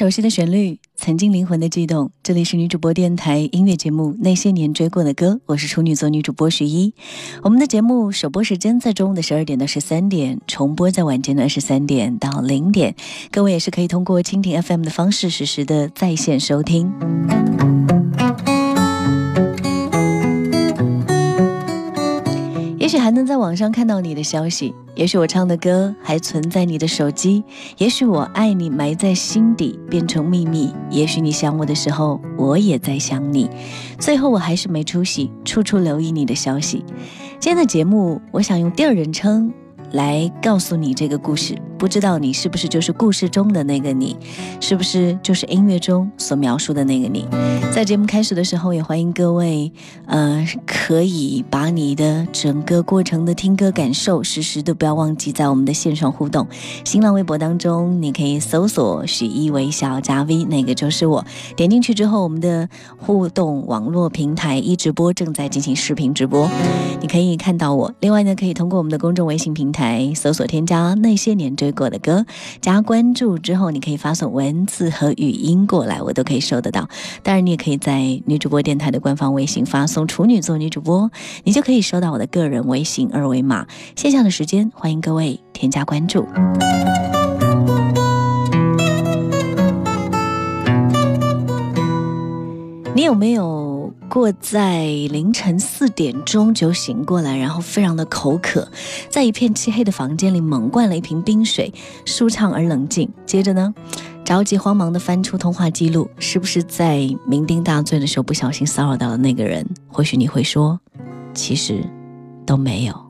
熟悉的旋律，曾经灵魂的悸动。这里是女主播电台音乐节目《那些年追过的歌》，我是处女座女主播徐一。我们的节目首播时间在中午的十二点到十三点，重播在晚间的二十三点到零点。各位也是可以通过蜻蜓 FM 的方式实时的在线收听。许还能在网上看到你的消息，也许我唱的歌还存在你的手机，也许我爱你埋在心底变成秘密，也许你想我的时候，我也在想你。最后我还是没出息，处处留意你的消息。今天的节目，我想用第二人称来告诉你这个故事。不知道你是不是就是故事中的那个你，是不是就是音乐中所描述的那个你？在节目开始的时候，也欢迎各位，呃，可以把你的整个过程的听歌感受，时时都不要忘记在我们的线上互动。新浪微博当中，你可以搜索“许一微笑加 V”，那个就是我。点进去之后，我们的互动网络平台一直播正在进行视频直播，你可以看到我。另外呢，可以通过我们的公众微信平台搜索添加那些年追过的歌，加关注之后，你可以发送文字和语音过来，我都可以收得到。当然，你也可以在女主播电台的官方微信发送“处女座女主播”，你就可以收到我的个人微信二维码。线下的时间，欢迎各位添加关注。你有没有过在凌晨四点钟就醒过来，然后非常的口渴，在一片漆黑的房间里猛灌了一瓶冰水，舒畅而冷静。接着呢，着急慌忙的翻出通话记录，是不是在酩酊大醉的时候不小心骚扰到了那个人？或许你会说，其实都没有。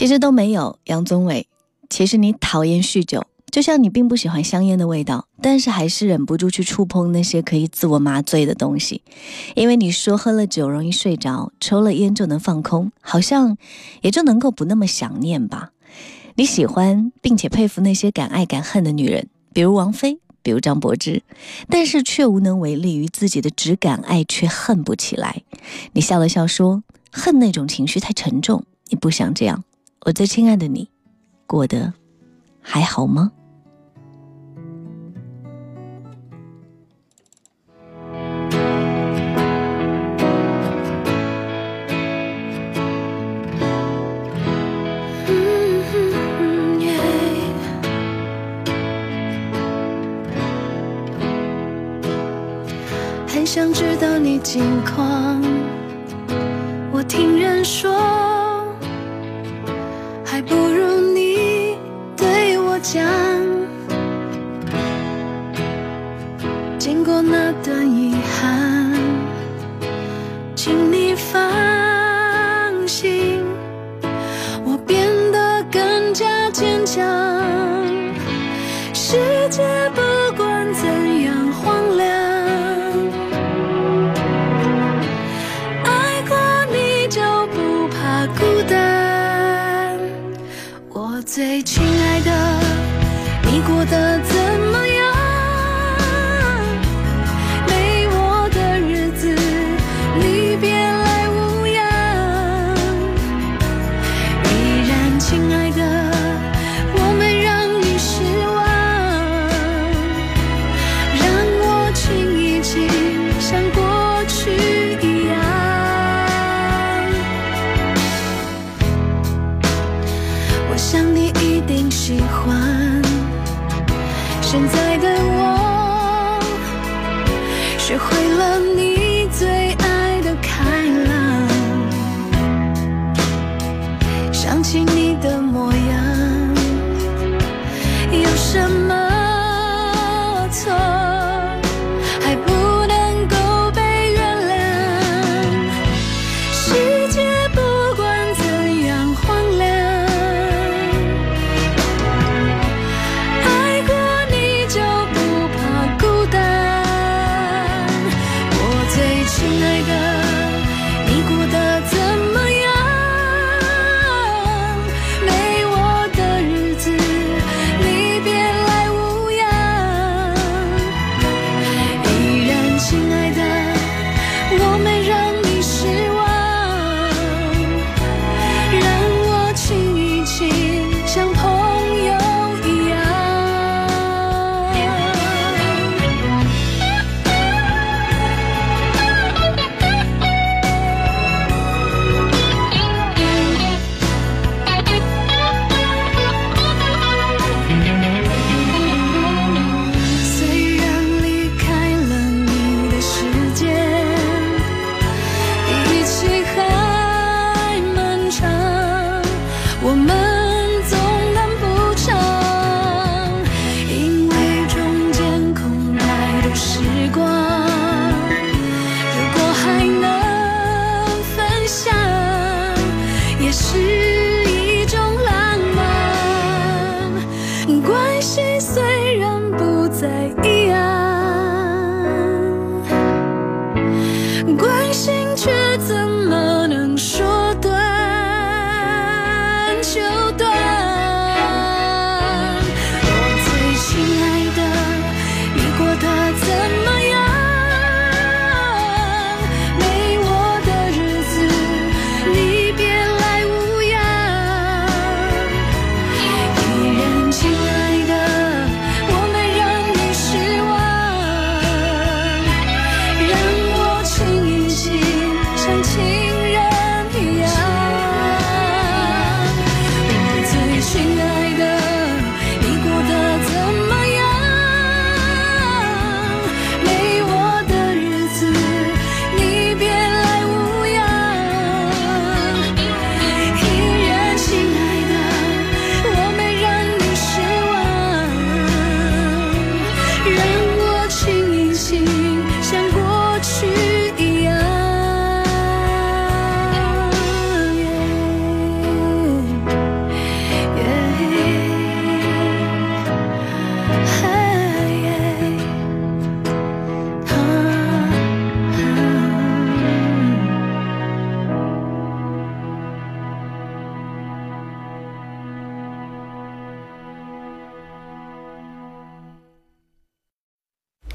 其实都没有，杨宗纬。其实你讨厌酗酒，就像你并不喜欢香烟的味道，但是还是忍不住去触碰那些可以自我麻醉的东西，因为你说喝了酒容易睡着，抽了烟就能放空，好像也就能够不那么想念吧。你喜欢并且佩服那些敢爱敢恨的女人，比如王菲，比如张柏芝，但是却无能为力于自己的只敢爱却恨不起来。你笑了笑说：“恨那种情绪太沉重，你不想这样。”我最亲爱的你，过得还好吗？很想知道你近况，最亲爱的，你过得怎么样？起你的模样，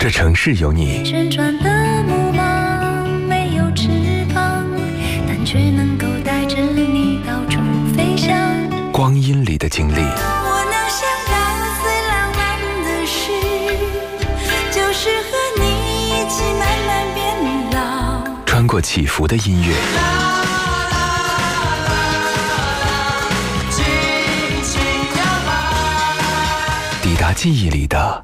这城市有你，旋转的木马没有翅膀，但却能够带着你到处飞翔。光阴里的经历，我能想到最浪漫的事，就是和你一起慢慢变老。穿过起伏的音乐，抵达记忆里的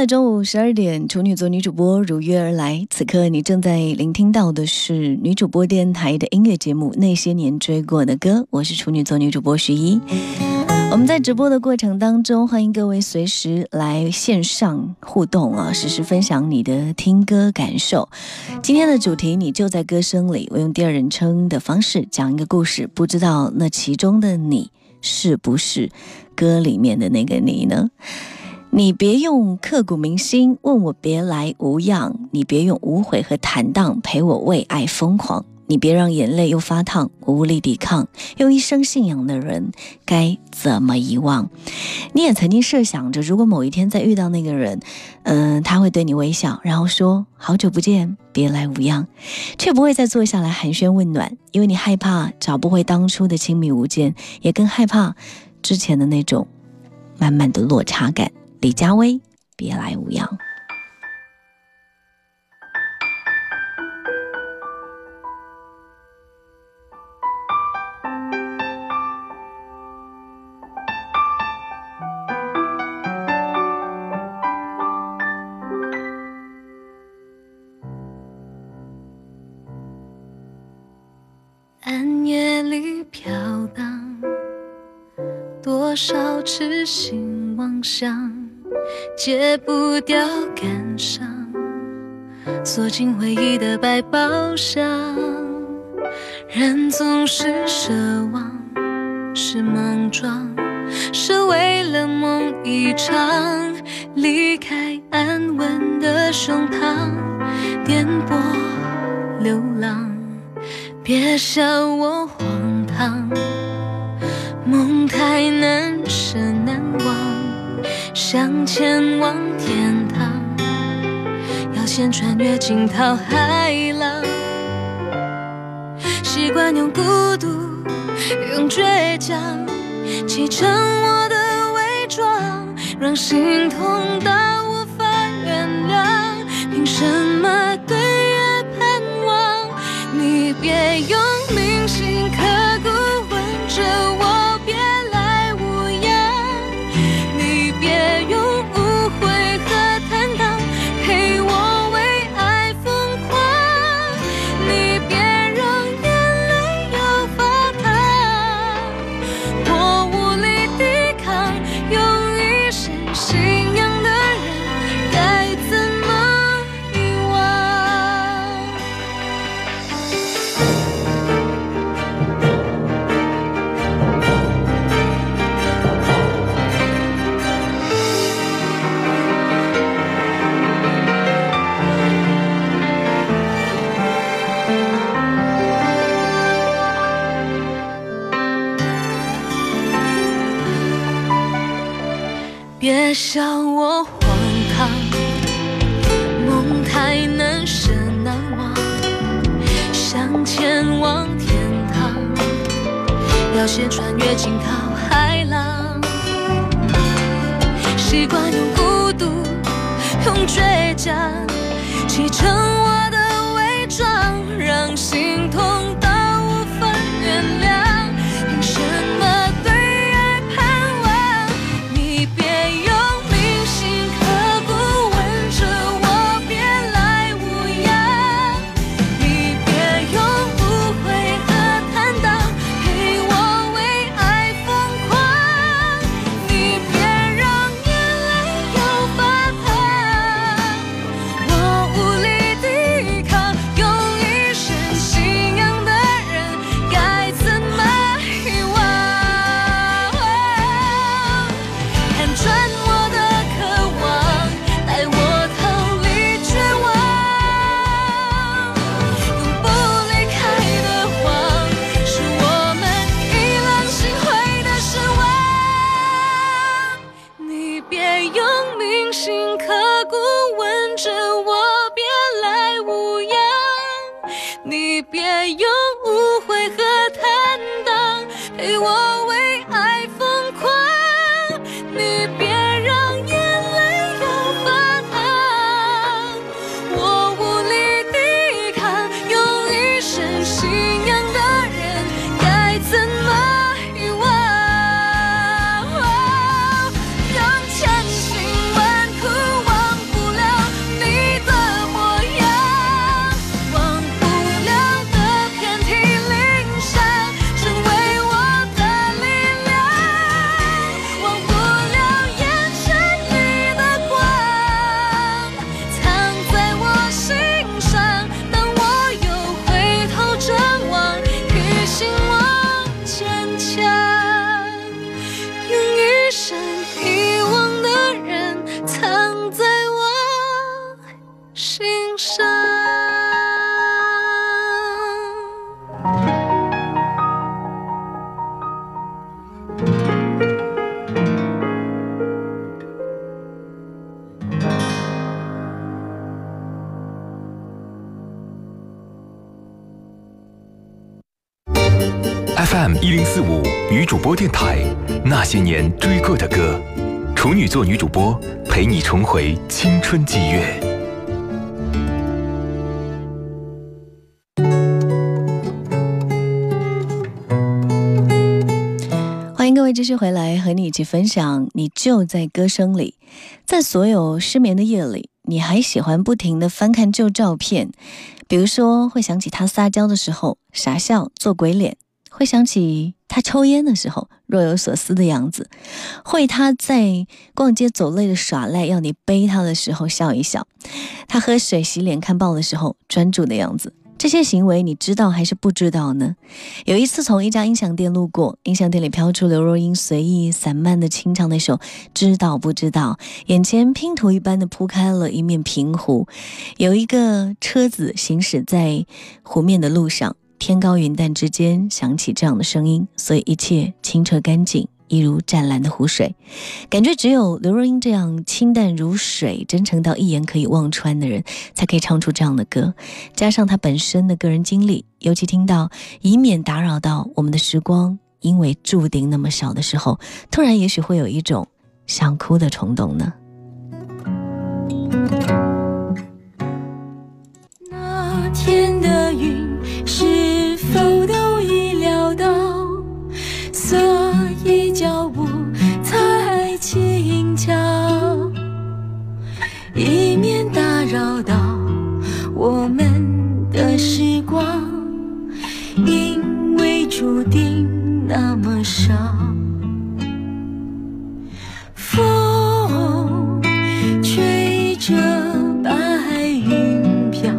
的中午十二点，处女座女主播如约而来。此刻你正在聆听到的是女主播电台的音乐节目《那些年追过的歌》，我是处女座女主播徐一。我们在直播的过程当中，欢迎各位随时来线上互动啊，实时分享你的听歌感受。今天的主题，你就在歌声里，我用第二人称的方式讲一个故事，不知道那其中的你是不是歌里面的那个你呢？你别用刻骨铭心问我别来无恙，你别用无悔和坦荡陪我为爱疯狂，你别让眼泪又发烫，无力抵抗，用一生信仰的人该怎么遗忘？你也曾经设想着，如果某一天再遇到那个人，嗯、他会对你微笑，然后说好久不见，别来无恙，却不会再坐下来寒暄问暖，因为你害怕找不回当初的亲密无间，也更害怕之前的那种慢慢的落差感。李佳薇，别来无恙。暗夜里飘荡，多少痴心妄想，戒不掉感伤，锁进回忆的百宝箱。人总是奢望，是莽撞，是为了梦一场，离开安稳的胸膛，颠簸流浪。别笑我荒唐，梦太难舍难，想前往天堂，要先穿越惊涛骇浪。习惯用孤独，用倔强，砌成我的伪装，让心痛到无法原谅。凭什么对前往天堂，要先穿越惊涛骇浪，习惯用孤独，用倔强，砌成我的伪装，让心痛。FM 一零四五女主播电台，那些年追过的歌，处女座女主播陪你重回青春季月。欢迎各位继续回来，和你一起分享。你就在歌声里，在所有失眠的夜里，你还喜欢不停的翻看旧照片，比如说会想起他撒娇的时候傻笑做鬼脸。会想起他抽烟的时候若有所思的样子，会他在逛街走累了耍赖要你背他的时候笑一笑，他喝水洗脸看报的时候专注的样子。这些行为你知道还是不知道呢？有一次从一家音响店路过，音响店里飘出刘若英随意散漫的清唱那首《知道不知道》，眼前拼图一般的铺开了一面平湖，有一个车子行驶在湖面的路上。天高云淡之间响起这样的声音，所以一切清澈干净，一如湛蓝的湖水。感觉只有刘若英这样清淡如水、真诚到一眼可以望穿的人，才可以唱出这样的歌。加上她本身的个人经历，尤其听到“以免打扰到我们的时光，因为注定那么少”的时候，突然也许会有一种想哭的冲动呢。我们的时光，因为注定那么少。风吹着。白云飘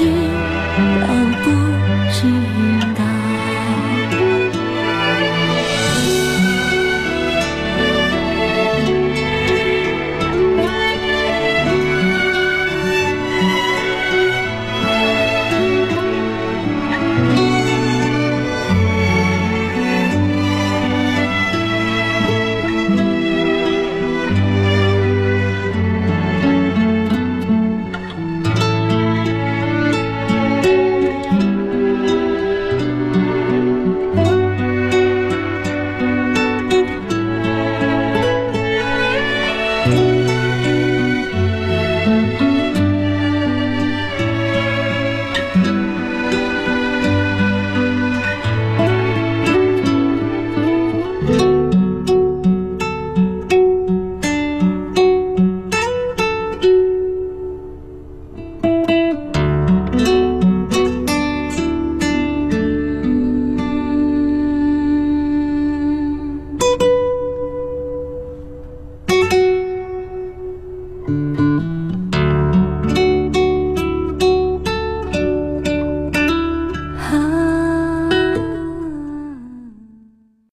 知道不知